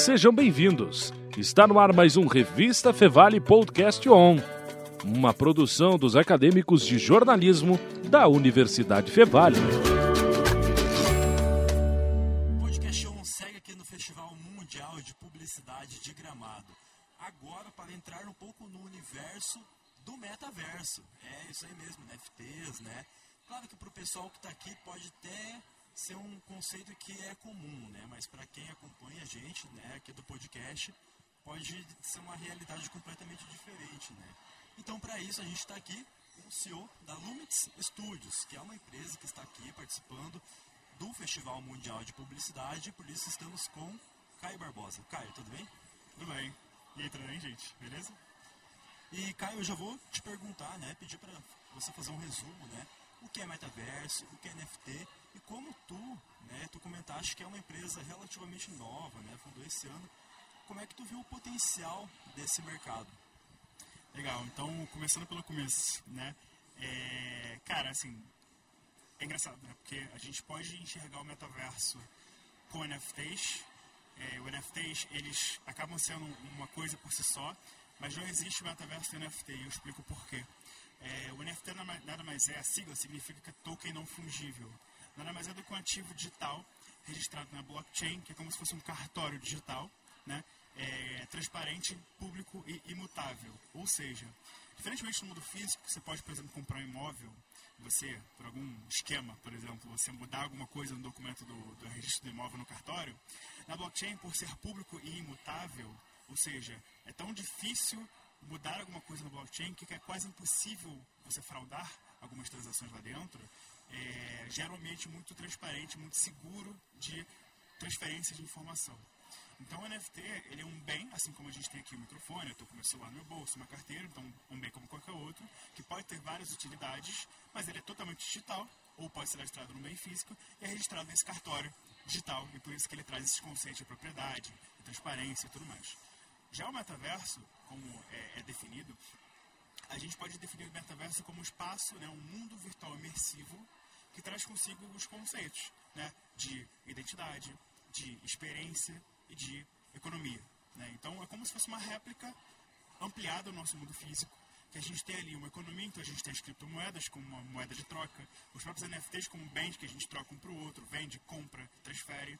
Sejam bem-vindos. Está no ar mais um Revista Fevale Podcast On, uma produção dos acadêmicos de jornalismo da Universidade Fevale. O podcast On segue aqui no Festival Mundial de Publicidade de Gramado. Agora para entrar um pouco no universo do metaverso. É isso aí mesmo, NFTs, né? Claro que para o pessoal que está aqui pode até ser um conceito que é comum, né? Mas para quem acompanha a gente, né, aqui do podcast, pode ser uma realidade completamente diferente, né? Então, para isso, a gente está aqui com o CEO da Lumix Studios, que é uma empresa que está aqui participando do Festival Mundial de Publicidade, por isso estamos com Caio Barbosa. Caio, tudo bem? Tudo bem. E aí, tudo bem, gente? Beleza? E Caio, eu já vou te perguntar, né, pedir para você fazer um resumo, né, o que é metaverso, o que é NFT e como tu, né, comentaste que é uma empresa relativamente nova, né, fundou esse ano, como é que tu viu o potencial desse mercado? Legal, então começando pelo começo, né, é, cara, assim, é engraçado, né, porque a gente pode enxergar o metaverso com NFTs, é, os NFTs, eles acabam sendo uma coisa por si só, mas não existe metaverso NFT, e eu explico por quê. É, o NFT nada mais é, a sigla significa token não fungível. Nada mais é do que um ativo digital registrado na blockchain, que é como se fosse um cartório digital, né? É, transparente, público e imutável. Ou seja, diferentemente no mundo físico, você pode, por exemplo, comprar um imóvel, você, por algum esquema, por exemplo, você mudar alguma coisa no documento do, do registro do imóvel no cartório, na blockchain, por ser público e imutável, ou seja, é tão difícil mudar alguma coisa no blockchain que é quase impossível você fraudar algumas transações lá dentro, é, gera um ambiente muito transparente, muito seguro de transferência de informação. Então o NFT ele é um bem, assim como a gente tem aqui o microfone, eu estou com meu celular no meu bolso, uma carteira, então um bem como qualquer outro, que pode ter várias utilidades, mas ele é totalmente digital, ou pode ser registrado no bem físico, e é registrado nesse cartório digital, e por isso que ele traz esses conceitos de propriedade, de transparência e tudo mais. Já o metaverso, como é, é definido, a gente pode definir o metaverso como um espaço, né, um mundo virtual imersivo que traz consigo os conceitos né, de identidade, de experiência e de economia. Né? Então é como se fosse uma réplica ampliada do nosso mundo físico, que a gente tem ali uma economia, então a gente tem as criptomoedas como uma moeda de troca, os próprios NFTs como bens que a gente troca um para o outro, vende, compra, transfere.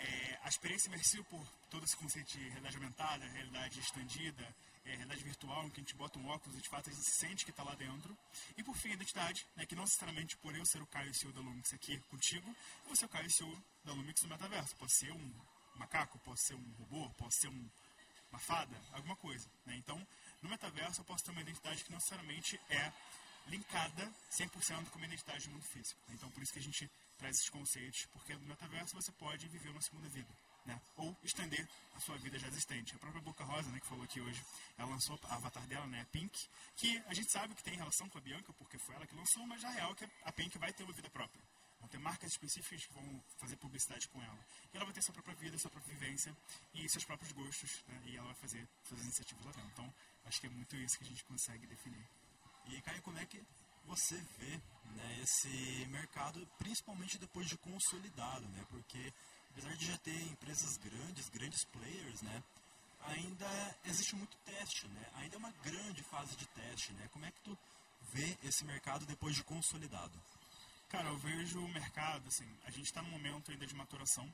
É, a experiência imersiva por todo esse conceito de realidade aumentada, realidade estendida, é, realidade virtual, em que a gente bota um óculos e de fato a gente sente que está lá dentro. E por fim, a identidade, né, que não necessariamente por eu ser o Caio CEO da Lumix aqui contigo, vou ser o Caio CEO da Lumix no metaverso. Pode ser um macaco, pode ser um robô, pode ser um, uma fada, alguma coisa. Né? Então, no metaverso eu posso ter uma identidade que não necessariamente é linkada 100% com a identidade do mundo físico. Então, por isso que a gente traz esses conceitos, porque no metaverso você pode viver uma segunda vida né? ou estender a sua vida já existente. A própria Boca Rosa, né, que falou aqui hoje, ela lançou a avatar dela, né, Pink, que a gente sabe que tem relação com a Bianca, porque foi ela que lançou, mas na real que a Pink vai ter uma vida própria. Vão ter marcas específicas que vão fazer publicidade com ela. E ela vai ter sua própria vida, sua própria vivência e seus próprios gostos, né? e ela vai fazer suas iniciativas lá dentro. Então, acho que é muito isso que a gente consegue definir. E, Caio, como é que você vê né, esse mercado, principalmente depois de consolidado, né? Porque apesar de já ter empresas grandes, grandes players, né? Ainda existe muito teste, né? Ainda é uma grande fase de teste, né? Como é que tu vê esse mercado depois de consolidado? Cara, eu vejo o mercado, assim, a gente está num momento ainda de maturação,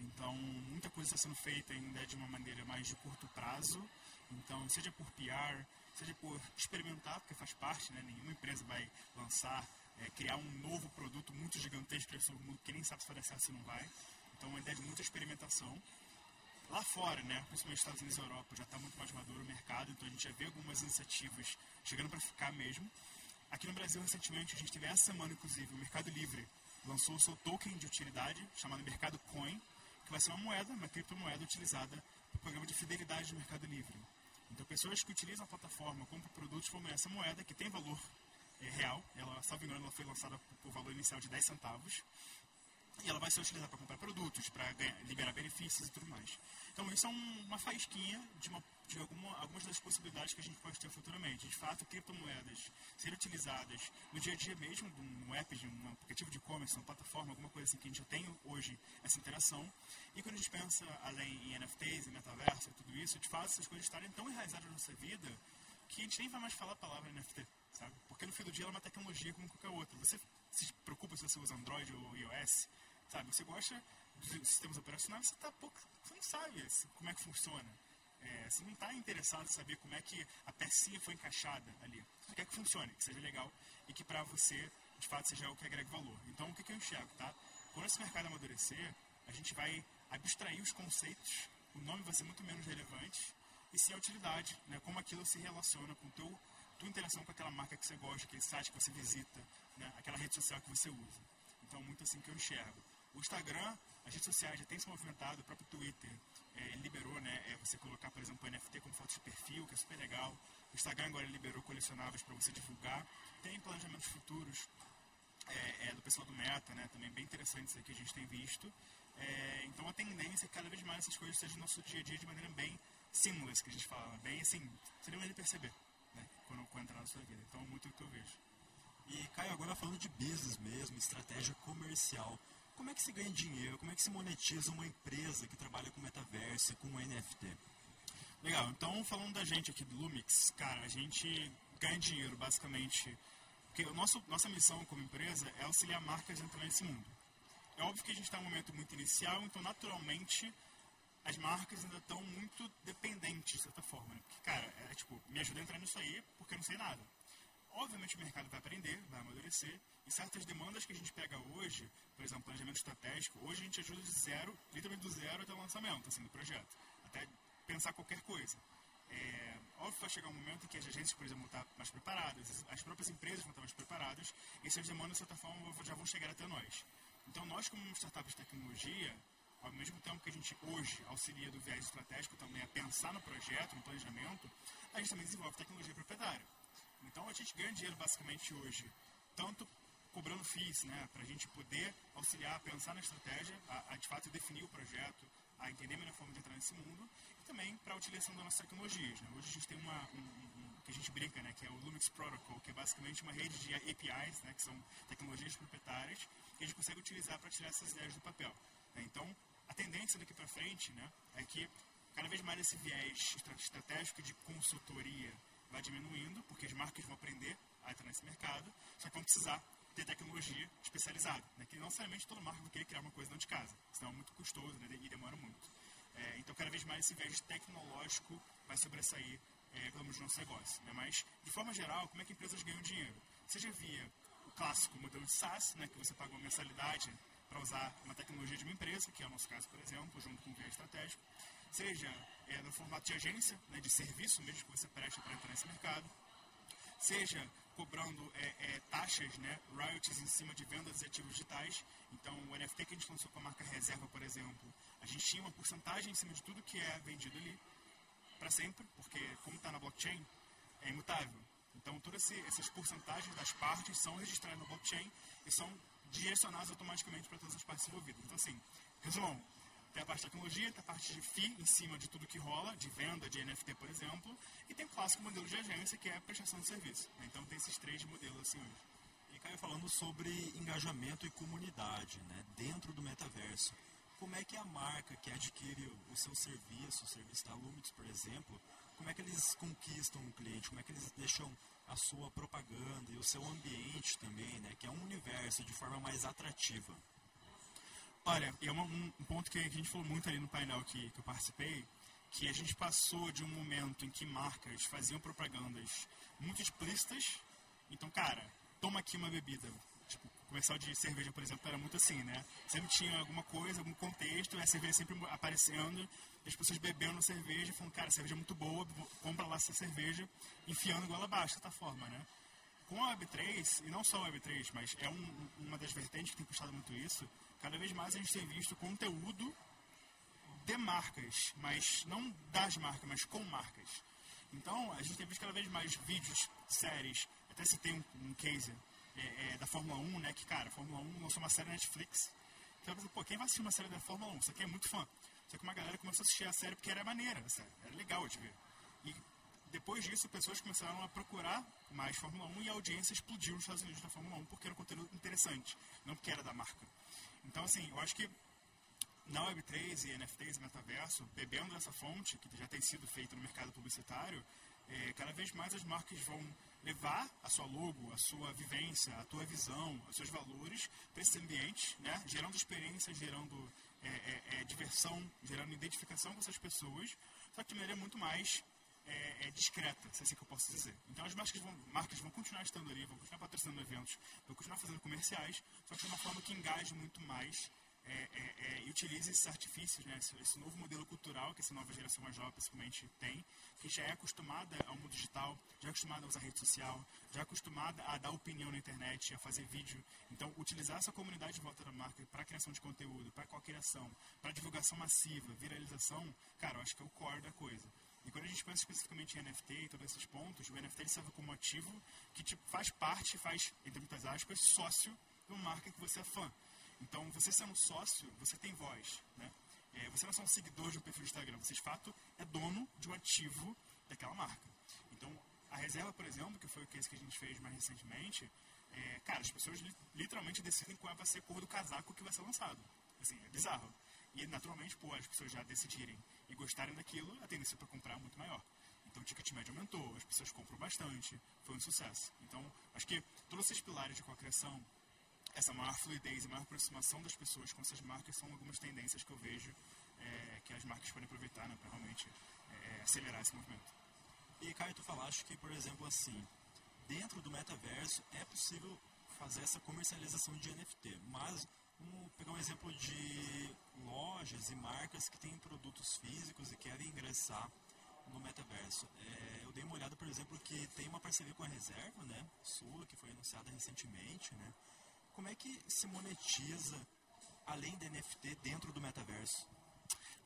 então muita coisa está sendo feita ainda de uma maneira mais de curto prazo, então seja por PR, seja por experimentar, porque faz parte, né? Nenhuma empresa vai lançar, é, criar um novo produto muito gigantesco que nem sabe se vai dar certo se não vai. Então, uma ideia de muita experimentação. Lá fora, né, principalmente Estados Unidos e Europa, já está muito mais maduro o mercado, então a gente já vê algumas iniciativas chegando para ficar mesmo. Aqui no Brasil, recentemente, a gente teve essa semana, inclusive, o Mercado Livre lançou o seu token de utilidade, chamado Mercado Coin, que vai ser uma moeda, uma criptomoeda utilizada no programa de fidelidade do Mercado Livre. Então, pessoas que utilizam a plataforma compram produtos como essa moeda, que tem valor é, real, ela, salvo engano, ela foi lançada por valor inicial de 10 centavos, e ela vai ser utilizada para comprar produtos, para liberar benefícios e tudo mais. Então isso é um, uma faísquinha de uma de alguma, algumas das possibilidades que a gente pode ter futuramente. De fato, criptomoedas serem utilizadas no dia a dia mesmo, num app, de um aplicativo de e-commerce, uma plataforma, alguma coisa assim que a gente já tem hoje essa interação. E quando a gente pensa além em NFTs, em metaverso tudo isso, de fato, essas coisas estarem tão enraizadas na nossa vida que a gente nem vai mais falar a palavra NFT, sabe? Porque no fim do dia ela é uma tecnologia como qualquer outra. Você se preocupa se você usa Android ou iOS, sabe? Você gosta dos sistemas operacionais, você tá pouco, você não sabe como é que funciona. É, você não está interessado em saber como é que a pecinha foi encaixada ali. Você quer que funcione, que seja legal e que para você, de fato, seja o que agregue valor. Então, o que, que eu enxergo, tá? Quando esse mercado amadurecer, a gente vai abstrair os conceitos, o nome vai ser muito menos relevante e sim a utilidade, né? como aquilo se relaciona com teu tua interação com aquela marca que você gosta, aquele site que você visita, né? aquela rede social que você usa. Então, muito assim que eu enxergo. O Instagram, as redes sociais já têm se movimentado, o próprio Twitter é, liberou, né, é você colocar, por exemplo, NFT como foto de perfil, que é super legal. O Instagram agora liberou colecionáveis para você divulgar. Tem planejamentos futuros é, é, do pessoal do Meta, né, também bem interessantes que a gente tem visto. É, então a tendência é que cada vez mais essas coisas sejam no nosso dia a dia de maneira bem seamless, que a gente fala, bem assim, seria de perceber, né, quando, quando entrar na sua vida. Então, muito o que eu vejo. E, Caio, agora falando de business mesmo, estratégia comercial, como é que se ganha dinheiro, como é que se monetiza uma empresa que trabalha com metaverso, com NFT? Legal, então falando da gente aqui do Lumix, cara, a gente ganha dinheiro basicamente, porque o nosso, nossa missão como empresa é auxiliar marcas a entrar nesse mundo. É óbvio que a gente está em um momento muito inicial, então naturalmente as marcas ainda estão muito dependentes, de certa forma. Né? Porque, cara, é tipo, me ajuda a entrar nisso aí porque eu não sei nada. Obviamente o mercado vai aprender, vai amadurecer, e certas demandas que a gente pega hoje, por exemplo, planejamento estratégico, hoje a gente ajuda de zero, literalmente do zero até o lançamento assim, do projeto, até pensar qualquer coisa. É, óbvio que vai chegar um momento em que as agências, por exemplo, vão estar mais preparadas, as próprias empresas vão estar mais preparadas, e essas demandas, de certa forma, já vão chegar até nós. Então, nós, como startup de tecnologia, ao mesmo tempo que a gente hoje auxilia do viés estratégico também a pensar no projeto, no planejamento, a gente também desenvolve tecnologia proprietária. Então, a gente ganha dinheiro basicamente hoje, tanto cobrando FIIs, né, para a gente poder auxiliar a pensar na estratégia, a, a, de fato definir o projeto, a entender a melhor forma de entrar nesse mundo e também para a utilização das nossas tecnologias. Né. Hoje a gente tem uma, um, um, que a gente brinca, né, que é o Lumix Protocol, que é basicamente uma rede de APIs, né, que são tecnologias proprietárias, que a gente consegue utilizar para tirar essas ideias do papel. Né. Então, a tendência daqui para frente né, é que cada vez mais esse viés estratégico de consultoria vai diminuindo, porque as marcas vão aprender a entrar nesse mercado, só que vão precisar ter tecnologia especializada, né? que não necessariamente toda marca vai querer criar uma coisa dentro de casa, senão é muito custoso né? e demora muito. É, então, cada vez mais esse viés tecnológico vai sobressair é, pelo menos no nosso negócio. Né? Mas, de forma geral, como é que empresas ganham dinheiro? Seja via o clássico modelo de SaaS, né, que você paga uma mensalidade para usar uma tecnologia de uma empresa, que é o nosso caso, por exemplo, junto com o viés estratégico, seja é, no formato de agência, né, de serviço mesmo que você presta para entrar nesse mercado, seja cobrando é, é, taxas, né, royalties em cima de vendas de ativos digitais. Então, o NFT que a gente lançou com a marca Reserva, por exemplo, a gente tinha uma porcentagem em cima de tudo que é vendido ali para sempre, porque como está na blockchain, é imutável. Então, todas essas porcentagens das partes são registradas na blockchain e são direcionadas automaticamente para todas as partes envolvidas. Então, assim, resumão, tem a parte de tecnologia, tem a parte de FII em cima de tudo que rola, de venda de NFT, por exemplo, e tem o clássico modelo de agência, que é a prestação de serviço. Então tem esses três modelos assim hoje. E Caio, falando sobre engajamento e comunidade né, dentro do metaverso, como é que a marca que adquire o seu serviço, o serviço da por exemplo, como é que eles conquistam o cliente, como é que eles deixam a sua propaganda e o seu ambiente também, né, que é um universo de forma mais atrativa? Olha, é uma, um, um, ponto que a gente falou muito ali no painel que, que eu participei, que a gente passou de um momento em que marcas faziam propagandas muito explícitas. Então, cara, toma aqui uma bebida. Tipo, comercial de cerveja, por exemplo, era muito assim, né? Sempre tinha alguma coisa, algum contexto, e a cerveja sempre aparecendo, e as pessoas bebendo cerveja, falando, cara, a cerveja é muito boa, compra lá essa cerveja, enfiando igual abaixo, de certa forma, né? Com a Web3, e não só a Web3, mas é um, uma das vertentes que tem puxado muito isso, cada vez mais a gente tem visto conteúdo de marcas, mas não das marcas, mas com marcas. Então, a gente tem visto cada vez mais vídeos, séries, até se tem um, um case é, é, da Fórmula 1, né, que, cara, a Fórmula 1 lançou uma série na Netflix. Então, eu pô, quem vai assistir uma série da Fórmula 1? Isso aqui é muito fã. Só que uma galera começou a assistir a série porque era maneira, série. era legal de ver. E depois disso, pessoas começaram a procurar mais Fórmula 1 e a audiência explodiu nos Estados Unidos da Fórmula 1 porque era um conteúdo interessante, não porque era da marca. Então, assim, eu acho que na Web3 e NFTs e metaverso, bebendo dessa fonte, que já tem sido feita no mercado publicitário, é, cada vez mais as marcas vão levar a sua logo, a sua vivência, a tua visão, os seus valores para esse ambiente, né? gerando experiência, gerando é, é, é, diversão, gerando identificação com essas pessoas, só que de maneira muito mais é, é, discreta, se é assim que eu posso dizer. Então as marcas vão, marcas vão continuar estando ali, vão continuar patrocinando eventos, vão continuar fazendo comerciais, só que de uma forma que engaje muito mais é, é, é, e utilize esses artifícios, né, esse, esse, novo modelo cultural que essa nova geração mais jovem principalmente tem, que já é acostumada ao mundo digital, já é acostumada a usar rede social, já é acostumada a dar opinião na internet, a fazer vídeo. Então, utilizar essa comunidade de volta da marca para criação de conteúdo, para co-criação, para divulgação massiva, viralização, cara, eu acho que é o core da coisa. E quando a gente pensa especificamente em NFT e todos esses pontos, o NFT serve como ativo que tipo, faz parte, faz, entre muitas aspas, sócio de uma marca que você é fã. Então, você sendo sócio, você tem voz. Né? É, você não é só um seguidor de um perfil do Instagram, você de fato é dono de um ativo daquela marca. Então, a reserva, por exemplo, que foi o que a gente fez mais recentemente, é, cara, as pessoas literalmente decidem qual vai ser a cor do casaco que vai ser lançado. Assim, é bizarro. E, naturalmente, pô, as pessoas já decidirem e gostarem daquilo, a tendência para comprar é muito maior. Então, o ticket médio aumentou, as pessoas compram bastante, foi um sucesso. Então, acho que todos esses pilares de cocriação, essa maior fluidez e maior aproximação das pessoas com essas marcas são algumas tendências que eu vejo é, que as marcas podem aproveitar né, para realmente é, acelerar esse movimento. E, Caio, tu falaste que, por exemplo, assim, dentro do metaverso é possível fazer essa comercialização de NFT, mas pegar um exemplo de lojas e marcas que têm produtos físicos e querem ingressar no metaverso. É, eu dei uma olhada, por exemplo, que tem uma parceria com a Reserva, né, sua, que foi anunciada recentemente, né, como é que se monetiza além da NFT dentro do metaverso?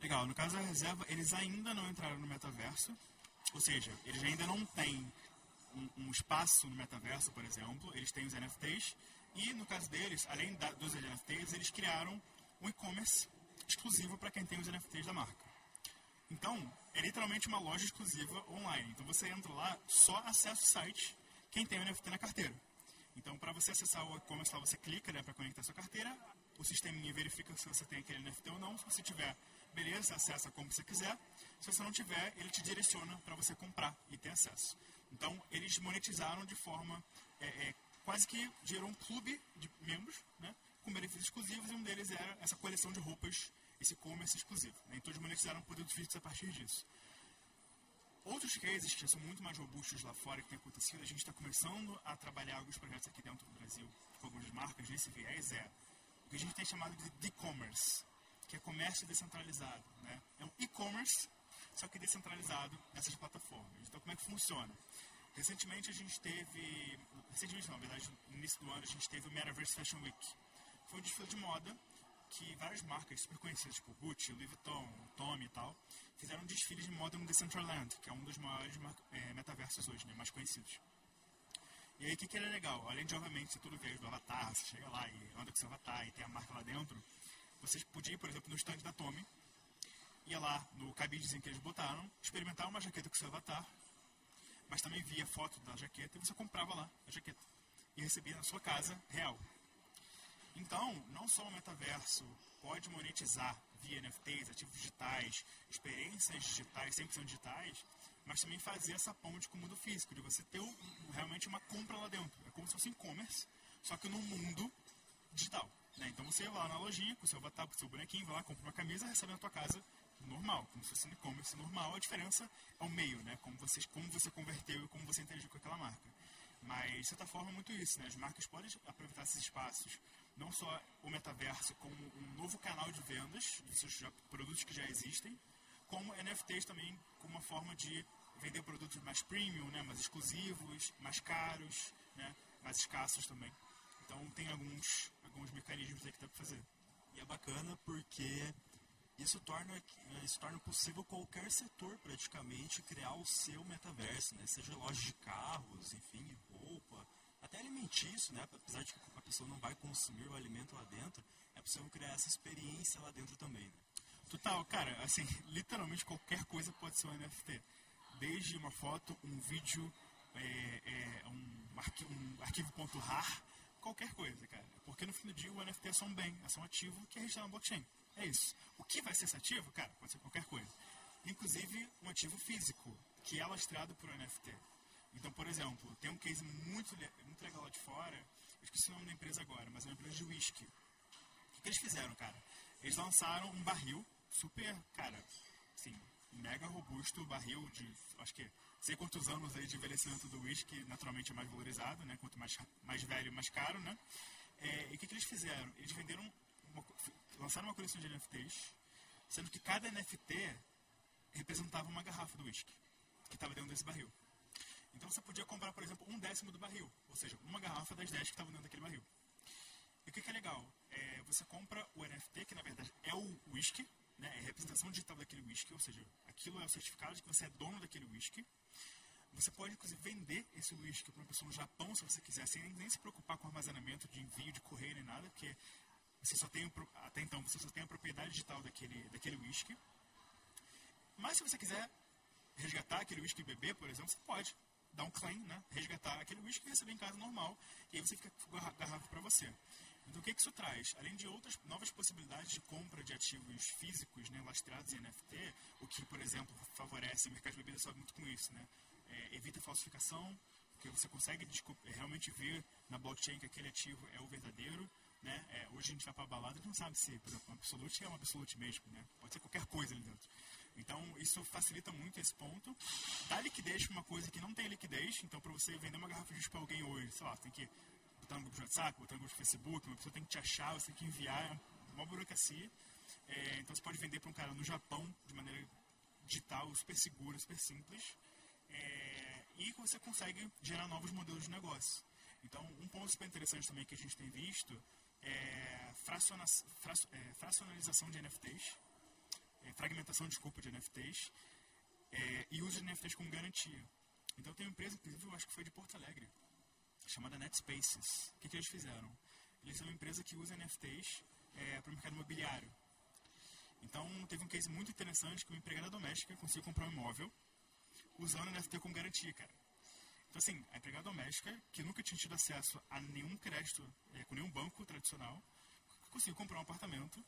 Legal, no caso da reserva, eles ainda não entraram no metaverso, ou seja, eles ainda não têm um, um espaço no metaverso, por exemplo, eles têm os NFTs, e no caso deles, além da, dos NFTs, eles criaram um e-commerce exclusivo para quem tem os NFTs da marca. Então, é literalmente uma loja exclusiva online. Então você entra lá, só acessa o site quem tem o NFT na carteira. Então, para você acessar o e-commerce, você clica né, para conectar sua carteira, o sistema verifica se você tem aquele NFT ou não. Se você tiver, beleza, acessa como você quiser. Se você não tiver, ele te direciona para você comprar e ter acesso. Então, eles monetizaram de forma é, é, quase que gerou um clube de membros, né, com benefícios exclusivos, e um deles era essa coleção de roupas, esse e-commerce exclusivo. Né, então, eles monetizaram produtos físicos a partir disso. Outros cases que são muito mais robustos lá fora que tem acontecido, a gente está começando a trabalhar alguns projetos aqui dentro do Brasil com algumas marcas nesse viés, é o que a gente tem chamado de e-commerce, que é comércio descentralizado. Né? É um e-commerce, só que descentralizado nessas plataformas. Então, como é que funciona? Recentemente a gente teve, recentemente não, na verdade, no início do ano a gente teve o Metaverse Fashion Week. Foi um desfile de moda que várias marcas super conhecidas, tipo Gucci, Louis Vuitton, Tommy e tal, fizeram um desfile de moda no Decentraland, que é um dos maiores é, metaversos hoje, né, mais conhecidos. E aí, o que, que era legal? Além de, obviamente, ser tudo veio do avatar, você chega lá e anda com seu avatar e tem a marca lá dentro, vocês podiam ir, por exemplo, no stand da Tommy, ia lá no cabidezinho que eles botaram, experimentar uma jaqueta com seu avatar, mas também via foto da jaqueta e você comprava lá a jaqueta e recebia na sua casa real. Então, não só o metaverso pode monetizar via NFTs, ativos digitais, experiências digitais, 100% digitais, mas também fazer essa ponte com o mundo físico, de você ter realmente uma compra lá dentro. É como se fosse e-commerce, só que no mundo digital. Né? Então você vai lá na lojinha com o seu avatar, com o seu bonequinho, vai lá, compra uma camisa recebe na tua casa normal, como se fosse um e-commerce normal. A diferença é o meio, né? como, você, como você converteu e como você interagiu com aquela marca. Mas, de certa forma, é muito isso. Né? As marcas podem aproveitar esses espaços não só o metaverso como um novo canal de vendas de seus produtos que já existem, como NFTs também como uma forma de vender produtos mais premium, né, mais exclusivos, mais caros, né, mais escassos também. Então tem alguns, alguns mecanismos aí que dá para fazer. E é bacana porque isso torna, isso torna possível qualquer setor praticamente criar o seu metaverso, né? seja loja de carros, enfim, roupa, até alimentício, né? apesar de que a pessoa não vai consumir o alimento lá dentro, é possível criar essa experiência lá dentro também. Né? Total, cara, assim, literalmente qualquer coisa pode ser um NFT. desde uma foto, um vídeo, é, é, um, arquivo, um arquivo.rar, qualquer coisa, cara. Porque no fim do dia o NFT é só um bem, é só um ativo que é registrado na blockchain. É isso. O que vai ser esse ativo, cara, pode ser qualquer coisa. Inclusive um ativo físico, que é lastrado por NFT. Então, por exemplo, tem um case muito, muito legal lá de fora, eu esqueci o nome da empresa agora, mas é uma empresa de whisky. O que eles fizeram, cara? Eles lançaram um barril super, cara, assim, mega robusto, barril de, acho que, sei quantos anos aí de envelhecimento do whisky, naturalmente é mais valorizado, né? Quanto mais, mais velho, mais caro, né? É, e o que, que eles fizeram? Eles venderam, uma, lançaram uma coleção de NFTs, sendo que cada NFT representava uma garrafa do whisky que estava dentro desse barril. Então você podia comprar, por exemplo, um décimo do barril, ou seja, uma garrafa das 10 que estavam dentro daquele barril. E o que, que é legal? É, você compra o NFT, que na verdade é o whisky, né, é a representação digital daquele whisky, ou seja, aquilo é o certificado de que você é dono daquele whisky. Você pode, inclusive, vender esse whisky para uma pessoa no Japão, se você quiser, sem nem se preocupar com armazenamento de envio, de correio, nem nada, porque você só tem, até então, você só tem a propriedade digital daquele, daquele whisky. Mas se você quiser resgatar aquele whisky bebê, por exemplo, você pode dar um claim, né? resgatar aquele whisky e receber em casa normal, e aí você fica garrafa para você. Então, o que, que isso traz? Além de outras novas possibilidades de compra de ativos físicos né, lastreados em NFT, o que, por exemplo, favorece o mercado de bebidas sobe muito com isso, né? É, evita falsificação, porque você consegue realmente ver na blockchain que aquele ativo é o verdadeiro. Né? É, hoje a gente vai para a balada e não sabe se, por exemplo, um absolute é um absolute mesmo, né? pode ser qualquer coisa ali dentro. Então, isso facilita muito esse ponto. Dá liquidez para uma coisa que não tem liquidez. Então, para você vender uma garrafa de juice para alguém hoje, sei lá, tem que botar no grupo de WhatsApp, botar no grupo de Facebook, uma pessoa tem que te achar, você tem que enviar, é uma burocracia. É, então, você pode vender para um cara no Japão de maneira digital, super segura, super simples. É, e você consegue gerar novos modelos de negócio. Então, um ponto super interessante também que a gente tem visto é, fraciona, frac, é fracionalização de NFTs é, fragmentação, desculpa, de NFTs é, e uso de NFTs como garantia. Então tem uma empresa, inclusive eu acho que foi de Porto Alegre, chamada NetSpaces. O que, que eles fizeram? Eles são uma empresa que usa NFTs é, para o mercado imobiliário. Então teve um case muito interessante que uma empregada doméstica conseguiu comprar um imóvel usando NFT como garantia, cara. Então assim, a empregada doméstica, que nunca tinha tido acesso a nenhum crédito é, com nenhum banco tradicional, conseguiu comprar um apartamento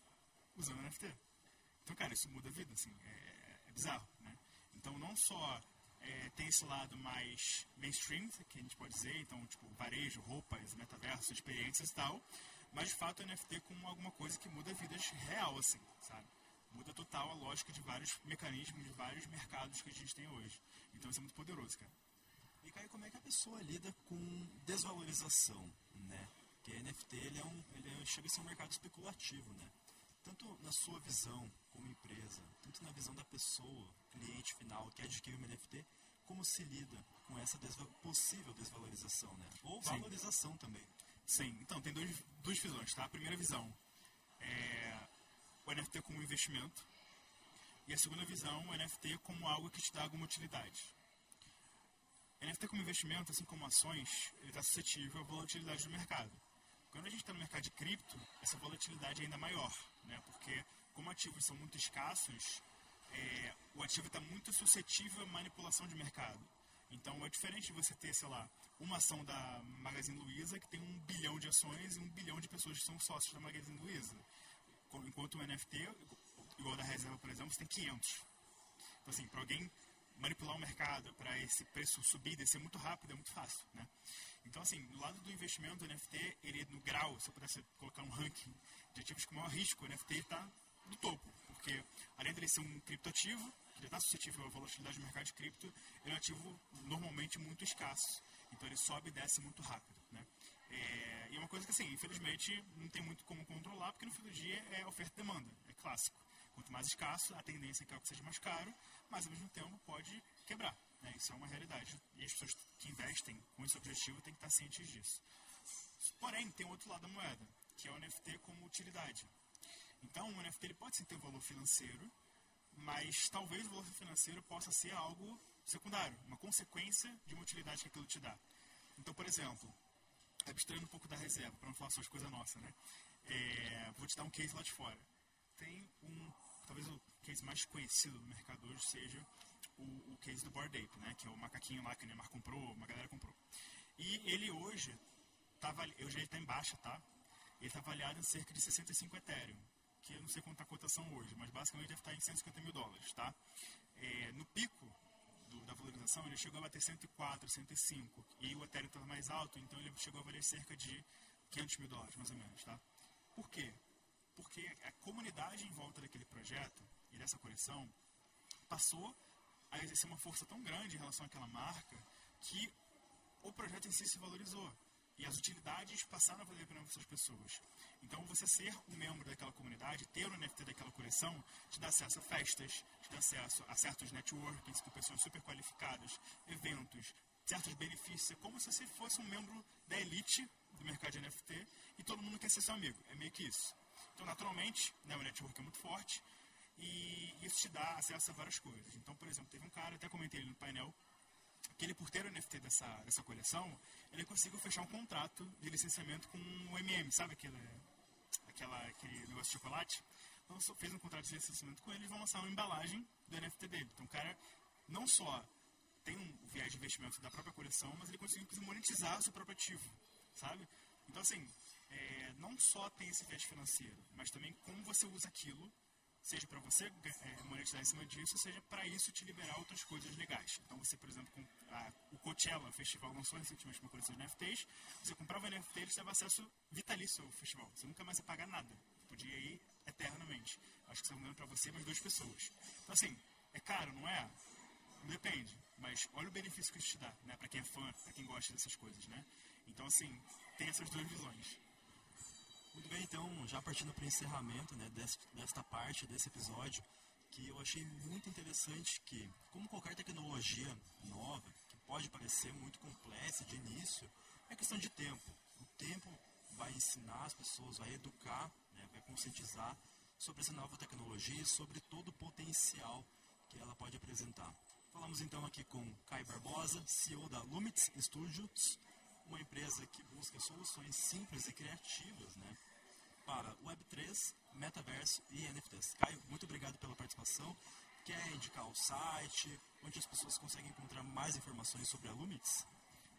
usando NFT. Então, cara, isso muda a vida, assim, é, é bizarro, né? Então, não só é, tem esse lado mais mainstream, que a gente pode dizer, então, tipo, varejo, roupas, metaverso, experiências e tal, mas, de fato, o NFT como alguma coisa que muda vidas real, assim, sabe? Muda total a lógica de vários mecanismos, de vários mercados que a gente tem hoje. Então, isso é muito poderoso, cara. Como é que a pessoa lida com desvalorização, né? Porque NFT, ele é um, ele é, chega a ser um mercado especulativo, né? tanto na sua visão como empresa, tanto na visão da pessoa, cliente final que adquire o NFT, como se lida com essa desva possível desvalorização, né? Ou valorização Sim. também. Sim, então tem dois, duas visões, tá? A primeira visão é o NFT como investimento e a segunda visão, o NFT como algo que te dá alguma utilidade. NFT como investimento, assim como ações, ele está suscetível à volatilidade do mercado. Quando a gente está no mercado de cripto, essa volatilidade é ainda maior, né? porque como ativos são muito escassos, é, o ativo está muito suscetível à manipulação de mercado. Então é diferente de você ter, sei lá, uma ação da Magazine Luiza que tem um bilhão de ações e um bilhão de pessoas que são sócios da Magazine Luiza. Enquanto o NFT, igual da reserva, por exemplo, você tem 500. Então, assim, para alguém manipular o mercado, para esse preço subir e descer muito rápido, é muito fácil, né? Então, assim, do lado do investimento, o NFT, ele no grau, se eu pudesse colocar um ranking de ativos com maior risco, o NFT está no topo. Porque, além de ser um criptoativo, que ele está suscetível à volatilidade do mercado de cripto, ele é um ativo normalmente muito escasso. Então, ele sobe e desce muito rápido, né? É, e é uma coisa que, assim, infelizmente, não tem muito como controlar, porque no fim do dia é oferta e demanda, é clássico. Quanto mais escasso, a tendência é que algo seja mais caro, mas ao mesmo tempo pode quebrar. Né? Isso é uma realidade. E as pessoas que investem com esse objetivo têm que estar cientes disso. Porém, tem outro lado da moeda, que é o NFT como utilidade. Então, o NFT ele pode sim ter um valor financeiro, mas talvez o valor financeiro possa ser algo secundário, uma consequência de uma utilidade que aquilo te dá. Então, por exemplo, abstraindo um pouco da reserva, para não falar só as coisas nossas, né? É, vou te dar um case lá de fora. Tem um, talvez o case mais conhecido do mercado hoje seja o, o case do Bored Ape, né? Que é o macaquinho lá que o Neymar comprou, uma galera comprou. E ele hoje, tá, hoje ele está em baixa, tá? Ele está avaliado em cerca de 65 Ethereum, que eu não sei quanto está a cotação hoje, mas basicamente deve estar em 150 mil dólares, tá? É, no pico do, da valorização, ele chegou a bater 104, 105, e o Ethereum estava mais alto, então ele chegou a valer cerca de 500 mil dólares, mais ou menos, tá? Por quê? Porque a comunidade em volta daquele projeto e dessa coleção passou a exercer uma força tão grande em relação àquela marca que o projeto em si se valorizou. E as utilidades passaram a valer para essas pessoas. Então, você ser um membro daquela comunidade, ter o NFT daquela coleção, te dá acesso a festas, te dá acesso a certos networkings com pessoas super qualificadas, eventos, certos benefícios. É como se você fosse um membro da elite do mercado de NFT e todo mundo quer ser seu amigo. É meio que isso. Então, naturalmente, né, o network é muito forte e isso te dá acesso a várias coisas. Então, por exemplo, teve um cara, até comentei ele no painel, que ele, por ter o NFT dessa, dessa coleção, ele conseguiu fechar um contrato de licenciamento com o MM, sabe aquele, aquela, aquele negócio de chocolate? Então, fez um contrato de licenciamento com ele e vão lançar uma embalagem do NFT dele. Então, o cara não só tem um viés de investimento da própria coleção, mas ele conseguiu monetizar o seu próprio ativo, sabe? Então, assim, é, não só tem esse viés financeiro, mas também como você usa aquilo seja para você é, monetizar em cima disso, seja para isso te liberar outras coisas legais. Então, você, por exemplo, com a, o Coachella Festival lançou recentemente uma coleção de NFTs, você comprava NFT e dava acesso vitalício ao festival. Você nunca mais ia pagar nada. Podia ir eternamente. Acho que você está para você mais duas pessoas. Então, assim, é caro, não é? Depende. Mas olha o benefício que isso te dá, né? Para quem é fã, para quem gosta dessas coisas, né? Então, assim, tem essas duas visões. Muito bem, então, já partindo para o encerramento né, desta parte desse episódio, que eu achei muito interessante que, como qualquer tecnologia nova, que pode parecer muito complexa de início, é questão de tempo. O tempo vai ensinar as pessoas, vai educar, né, vai conscientizar sobre essa nova tecnologia e sobre todo o potencial que ela pode apresentar. Falamos então aqui com Kai Barbosa, CEO da Lumix Studios, uma empresa que busca soluções simples e criativas né, para Web3, Metaverso e NFTs. Caio, muito obrigado pela participação. Quer indicar o site, onde as pessoas conseguem encontrar mais informações sobre a Lumix?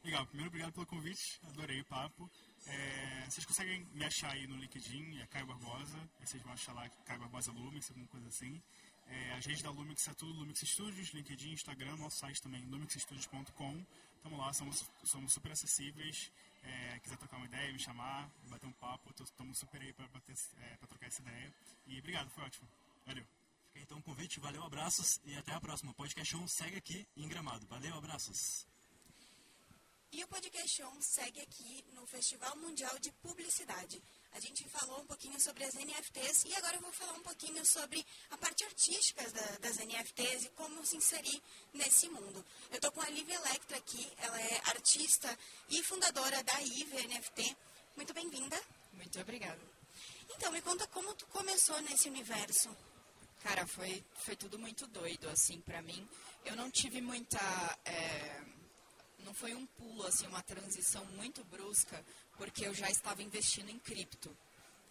Legal, primeiro obrigado pelo convite, adorei o papo. É, vocês conseguem me achar aí no LinkedIn, é Caio Barbosa, vocês vão achar lá Caio Barbosa Lumix, alguma coisa assim. É, a rede da Lumix é tudo Lumix Studios, LinkedIn, Instagram, nosso site também, lumixstudios.com. Estamos lá, somos, somos super acessíveis. É, quiser trocar uma ideia, me chamar, bater um papo, estamos super aí para é, trocar essa ideia. E obrigado, foi ótimo. Valeu. Então, convite, valeu, abraços e até a próxima. Podcast 1 segue aqui em Gramado. Valeu, abraços. E o Podcast On segue aqui no Festival Mundial de Publicidade. A gente falou um pouquinho sobre as NFTs e agora eu vou falar um pouquinho sobre a parte artística da, das NFTs e como se inserir nesse mundo. Eu estou com a Lívia Electra aqui, ela é artista e fundadora da IVE NFT. Muito bem-vinda. Muito obrigada. Então, me conta como tu começou nesse universo. Cara, foi, foi tudo muito doido, assim, para mim. Eu não tive muita... É, foi um pulo, assim, uma transição muito brusca, porque eu já estava investindo em cripto.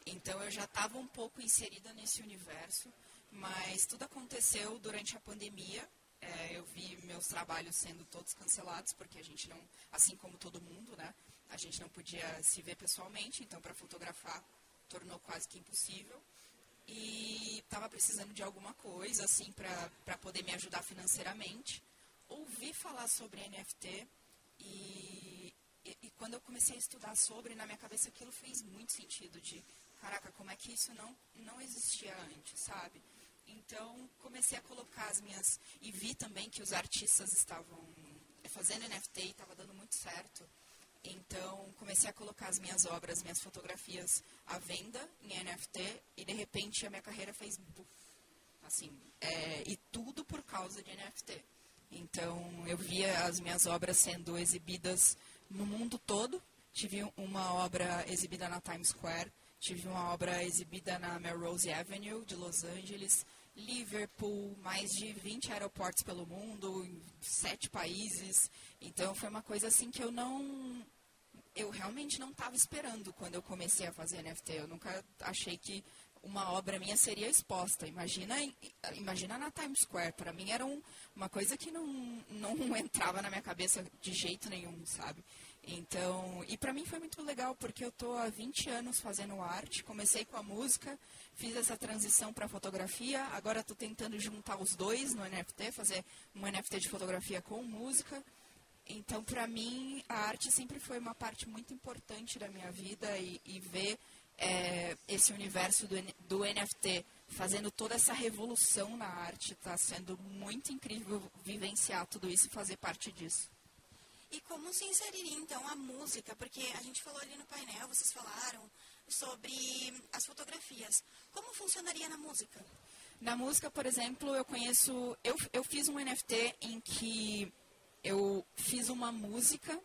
Então eu já estava um pouco inserida nesse universo, mas tudo aconteceu durante a pandemia. É, eu vi meus trabalhos sendo todos cancelados, porque a gente não, assim como todo mundo, né? A gente não podia se ver pessoalmente, então para fotografar tornou quase que impossível. E estava precisando de alguma coisa, assim, para poder me ajudar financeiramente. Ouvi falar sobre NFT e e, e, quando eu comecei a estudar sobre, na minha cabeça aquilo fez muito sentido de, caraca, como é que isso não, não existia antes, sabe? Então, comecei a colocar as minhas... E vi também que os artistas estavam fazendo NFT e estava dando muito certo. Então, comecei a colocar as minhas obras, minhas fotografias à venda em NFT e, de repente, a minha carreira fez... Assim, é, e tudo por causa de NFT. Então, eu via as minhas obras sendo exibidas no mundo todo. Tive uma obra exibida na Times Square, tive uma obra exibida na Melrose Avenue de Los Angeles, Liverpool, mais de 20 aeroportos pelo mundo, em sete países. Então foi uma coisa assim que eu não. Eu realmente não estava esperando quando eu comecei a fazer NFT. Eu nunca achei que uma obra minha seria exposta. Imagina, imagina na Times Square. Para mim era um, uma coisa que não, não entrava na minha cabeça de jeito nenhum, sabe? Então, e para mim foi muito legal porque eu tô há 20 anos fazendo arte, comecei com a música, fiz essa transição para fotografia, agora estou tentando juntar os dois no NFT, fazer um NFT de fotografia com música. Então, para mim, a arte sempre foi uma parte muito importante da minha vida e, e ver é, esse universo do, do NFT fazendo toda essa revolução na arte está sendo muito incrível vivenciar tudo isso e fazer parte disso. E como se inseriria então a música? Porque a gente falou ali no painel, vocês falaram sobre as fotografias. Como funcionaria na música? Na música, por exemplo, eu conheço. Eu, eu fiz um NFT em que eu fiz uma música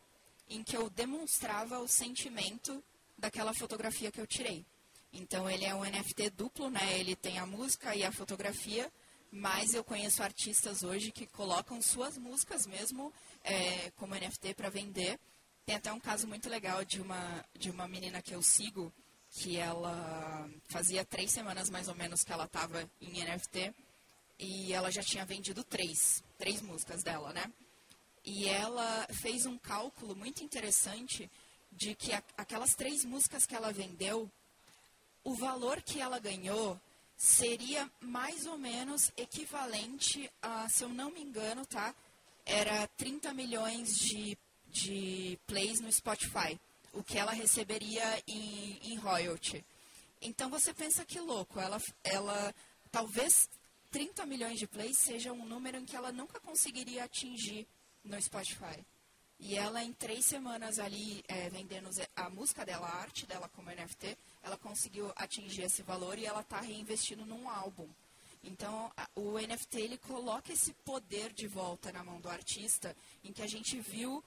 em que eu demonstrava o sentimento daquela fotografia que eu tirei. Então ele é um NFT duplo, né? Ele tem a música e a fotografia, mas eu conheço artistas hoje que colocam suas músicas mesmo é, como NFT para vender. Tem até um caso muito legal de uma, de uma menina que eu sigo, que ela fazia três semanas mais ou menos que ela estava em NFT e ela já tinha vendido três, três músicas dela, né? E ela fez um cálculo muito interessante de que aquelas três músicas que ela vendeu, o valor que ela ganhou seria mais ou menos equivalente a, se eu não me engano, tá? Era 30 milhões de, de plays no Spotify, o que ela receberia em, em royalty. Então você pensa que louco, ela, ela talvez 30 milhões de plays seja um número em que ela nunca conseguiria atingir no Spotify. E ela, em três semanas ali, é, vendendo a música dela, a arte dela como NFT, ela conseguiu atingir esse valor e ela está reinvestindo num álbum. Então, a, o NFT, ele coloca esse poder de volta na mão do artista, em que a gente viu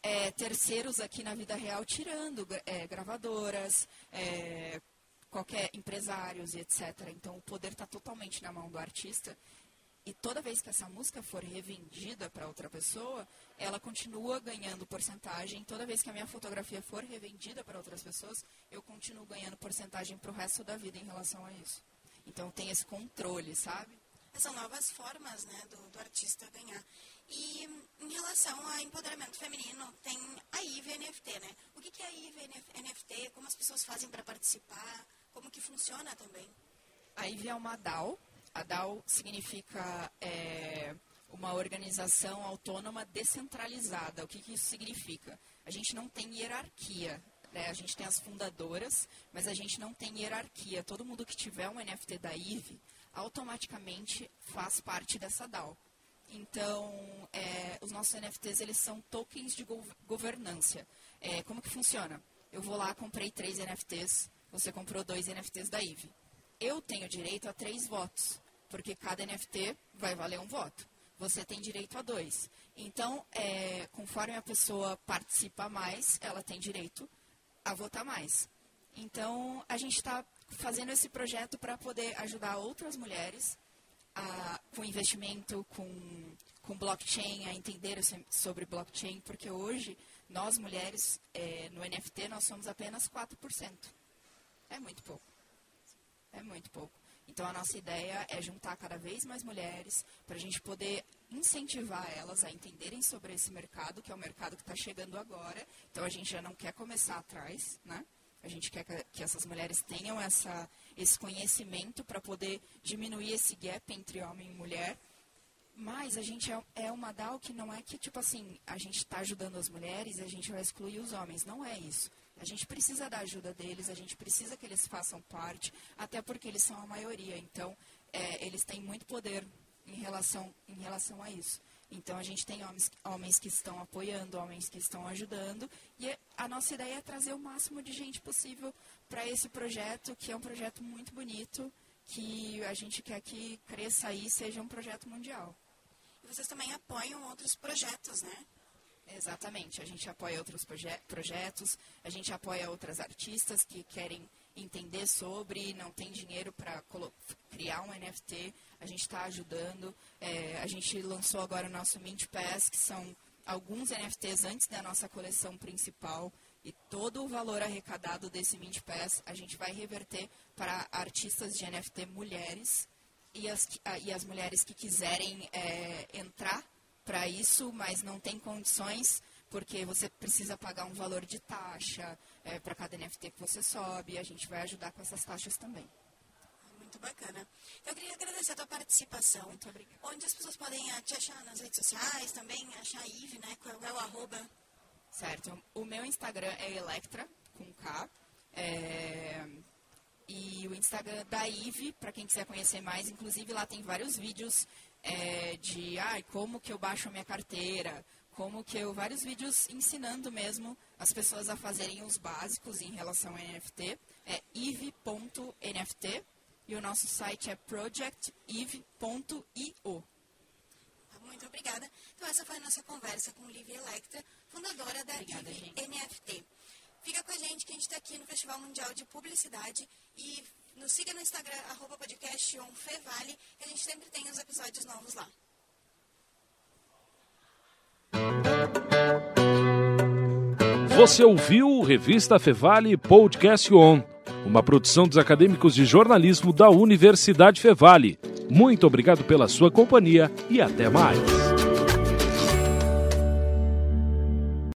é, terceiros aqui na vida real tirando é, gravadoras, é, qualquer empresários e etc. Então, o poder está totalmente na mão do artista e toda vez que essa música for revendida para outra pessoa, ela continua ganhando porcentagem. Toda vez que a minha fotografia for revendida para outras pessoas, eu continuo ganhando porcentagem para o resto da vida em relação a isso. Então tem esse controle, sabe? São novas formas né, do, do artista ganhar. E em relação ao empoderamento feminino, tem a IVE NFT, né? O que, que é a IVE NFT? Como as pessoas fazem para participar? Como que funciona também? A IVE é uma DAO, a DAO significa é, uma organização autônoma descentralizada. O que, que isso significa? A gente não tem hierarquia. Né? A gente tem as fundadoras, mas a gente não tem hierarquia. Todo mundo que tiver um NFT da IVE automaticamente faz parte dessa DAO. Então, é, os nossos NFTs eles são tokens de governança. É, como que funciona? Eu vou lá, comprei três NFTs, você comprou dois NFTs da IVE eu tenho direito a três votos, porque cada NFT vai valer um voto. Você tem direito a dois. Então, é, conforme a pessoa participa mais, ela tem direito a votar mais. Então, a gente está fazendo esse projeto para poder ajudar outras mulheres a, com investimento, com, com blockchain, a entender sobre blockchain, porque hoje, nós mulheres, é, no NFT, nós somos apenas 4%. É muito pouco. É muito pouco. Então, a nossa ideia é juntar cada vez mais mulheres para a gente poder incentivar elas a entenderem sobre esse mercado, que é o mercado que está chegando agora. Então, a gente já não quer começar atrás, né? A gente quer que essas mulheres tenham essa, esse conhecimento para poder diminuir esse gap entre homem e mulher. Mas a gente é, é uma DAO que não é que, tipo assim, a gente está ajudando as mulheres e a gente vai excluir os homens. Não é isso. A gente precisa da ajuda deles, a gente precisa que eles façam parte, até porque eles são a maioria. Então, é, eles têm muito poder em relação, em relação a isso. Então, a gente tem homens, homens que estão apoiando, homens que estão ajudando, e a nossa ideia é trazer o máximo de gente possível para esse projeto, que é um projeto muito bonito, que a gente quer que cresça e seja um projeto mundial. E vocês também apoiam outros projetos, né? Exatamente. A gente apoia outros proje projetos, a gente apoia outras artistas que querem entender sobre, não tem dinheiro para criar um NFT, a gente está ajudando. É, a gente lançou agora o nosso Mint Pass, que são alguns NFTs antes da nossa coleção principal, E todo o valor arrecadado desse 20 Pass a gente vai reverter para artistas de NFT mulheres e as, e as mulheres que quiserem é, entrar para isso, mas não tem condições, porque você precisa pagar um valor de taxa é, para cada NFT que você sobe, a gente vai ajudar com essas taxas também. Muito bacana. Eu queria agradecer a tua participação. Muito obrigada. Onde as pessoas podem ah, te achar nas redes sociais, também achar a Ive, né? Qual é o arroba? Certo. O meu Instagram é Electra, com K. É... E o Instagram da Ive, para quem quiser conhecer mais, inclusive lá tem vários vídeos é, de ah, como que eu baixo a minha carteira, como que eu. vários vídeos ensinando mesmo as pessoas a fazerem os básicos em relação a NFT. É ive.nft e o nosso site é projective.io. Muito obrigada. Então essa foi a nossa conversa com Lívia Electra, fundadora da Obrigada, Ive. NFT. Fica com a gente que a gente está aqui no Festival Mundial de Publicidade e nos siga no Instagram, arroba podcast Fevale, que a gente sempre tem os episódios novos lá. Você ouviu Revista Fevale Podcast On, uma produção dos acadêmicos de jornalismo da Universidade Fevale. Muito obrigado pela sua companhia e até mais.